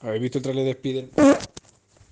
¿Habéis visto el trailer de Spider?